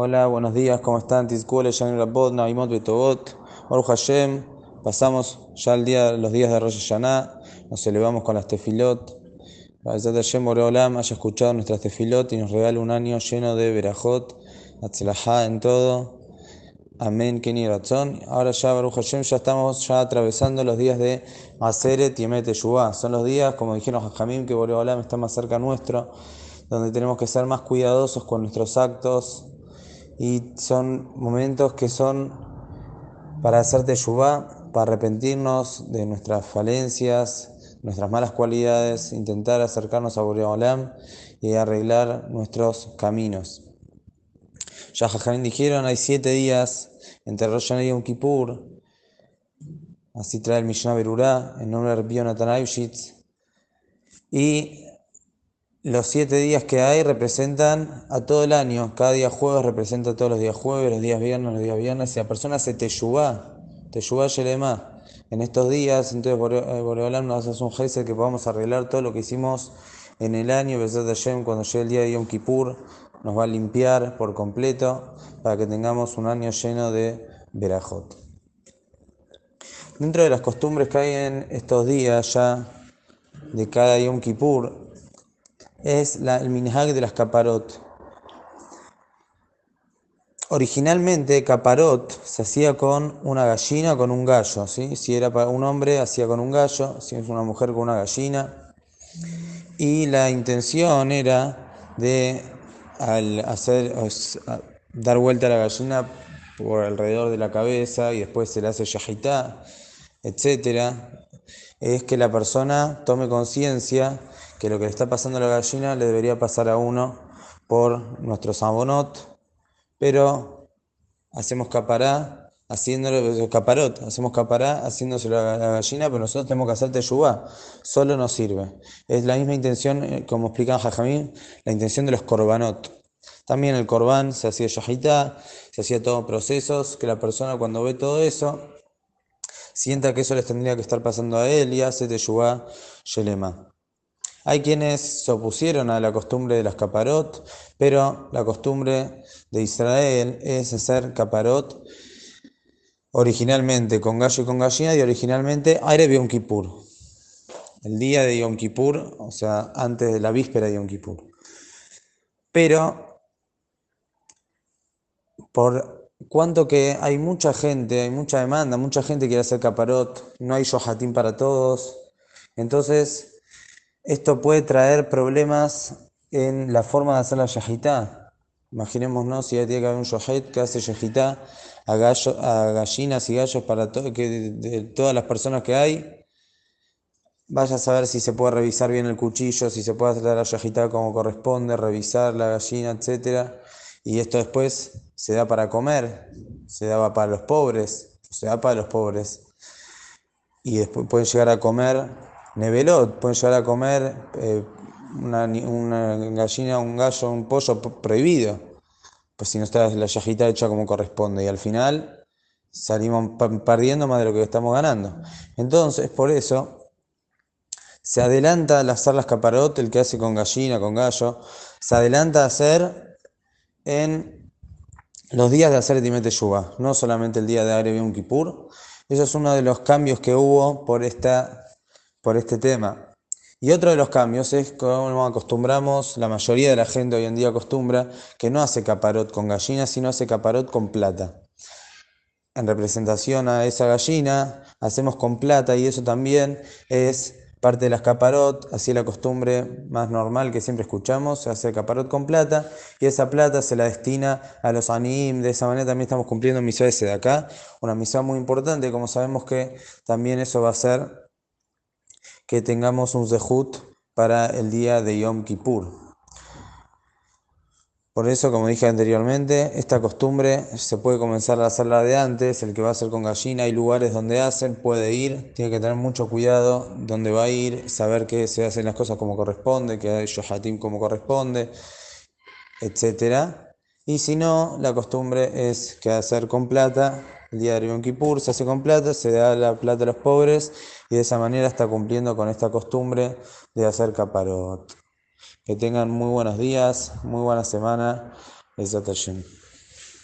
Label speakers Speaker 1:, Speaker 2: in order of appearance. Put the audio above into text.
Speaker 1: Hola, buenos días, ¿cómo están? Tizkule, Shan Rabot, Naimot Betobot, Baruch Hashem. Pasamos ya el día, los días de Rosh Hashanah, nos elevamos con las tefilot. Hazat Hashem Boreolam haya escuchado nuestras tefilot y nos regala un año lleno de Berajot, Atzlajá en todo. Amén, Kenny Ratzon. Ahora ya, Baruch Hashem, ya estamos ya atravesando los días de Maseret y Emet. Son los días, como dijeron Jajamim, que Boreolam está más cerca nuestro, donde tenemos que ser más cuidadosos con nuestros actos. Y son momentos que son para hacer Teshuvah, para arrepentirnos de nuestras falencias, nuestras malas cualidades, intentar acercarnos a Boreolam y arreglar nuestros caminos. Ya Jajamín dijeron, hay siete días entre Rosh y Yom Kippur. Así trae el Mishnah Berurá, en nombre de Rabbi Ayushitz. Y los siete días que hay representan a todo el año. Cada día jueves representa todos los días jueves, los días viernes, los días viernes. Si la persona se teyubá, teyubá yelema, en estos días, entonces Boreolam nos hace un gesed que podamos arreglar todo lo que hicimos en el año, Besat Hashem, cuando llegue el día de Yom Kippur, nos va a limpiar por completo para que tengamos un año lleno de Berajot. Dentro de las costumbres que hay en estos días ya de cada Yom Kippur, es la, el minhag de las caparot. Originalmente, caparot se hacía con una gallina con un gallo. ¿sí? Si era para un hombre, hacía con un gallo. Si es una mujer, con una gallina. Y la intención era de al hacer, dar vuelta a la gallina por alrededor de la cabeza y después se le hace yajitá, etc. Es que la persona tome conciencia que lo que le está pasando a la gallina le debería pasar a uno por nuestro sabonot, pero hacemos capará haciéndolo caparot, hacemos capará haciéndoselo a la gallina, pero nosotros tenemos que hacer teyubá, solo nos sirve. Es la misma intención, como explican Jajamín, la intención de los korbanot. También el corbán se hacía yajitá, se hacía todos procesos, que la persona cuando ve todo eso, sienta que eso les tendría que estar pasando a él y hace teyubá yelema. Hay quienes se opusieron a la costumbre de las caparot, pero la costumbre de Israel es hacer caparot originalmente con gallo y con gallina y originalmente Aire Yom Kippur. El día de Yom Kippur, o sea, antes de la víspera de Yom Kippur. Pero, por cuanto que hay mucha gente, hay mucha demanda, mucha gente quiere hacer caparot, no hay yohatim para todos, entonces esto puede traer problemas en la forma de hacer la yajitá. Imaginémonos si ya tiene que haber un yohet que hace yajitá a, a gallinas y gallos para que de, todas las personas que hay. Vaya a saber si se puede revisar bien el cuchillo, si se puede hacer la yajitá como corresponde, revisar la gallina, etc. Y esto después se da para comer, se daba para los pobres, se da para los pobres. Y después pueden llegar a comer Nevelot, pueden llegar a comer eh, una, una, gallina, un gallo, un pollo prohibido, pues si no está la yajita hecha como corresponde. Y al final salimos perdiendo más de lo que estamos ganando. Entonces, por eso, se adelanta al hacer las caparot, el que hace con gallina, con gallo, se adelanta a hacer en los días de hacer Timete Yuba, no solamente el día de Agre Yom Kippur. Eso es uno de los cambios que hubo por esta por este tema. Y otro de los cambios es como acostumbramos, la mayoría de la gente hoy en día acostumbra que no hace caparot con gallina, sino hace caparot con plata. En representación a esa gallina, hacemos con plata y eso también es parte de las caparot, así la costumbre más normal que siempre escuchamos, se hace caparot con plata y esa plata se la destina a los anim, de esa manera también estamos cumpliendo misa ese de acá, una misa muy importante, como sabemos que también eso va a ser que tengamos un zehut para el día de Yom Kippur. Por eso, como dije anteriormente, esta costumbre se puede comenzar a hacerla de antes, el que va a hacer con gallina, hay lugares donde hacen, puede ir, tiene que tener mucho cuidado donde va a ir, saber que se hacen las cosas como corresponde, que hay shohatim como corresponde, etc. Y si no, la costumbre es que hacer con plata el día de Yom Kippur se hace con plata, se da la plata a los pobres y de esa manera está cumpliendo con esta costumbre de hacer caparot. Que tengan muy buenos días, muy buena semana. Besat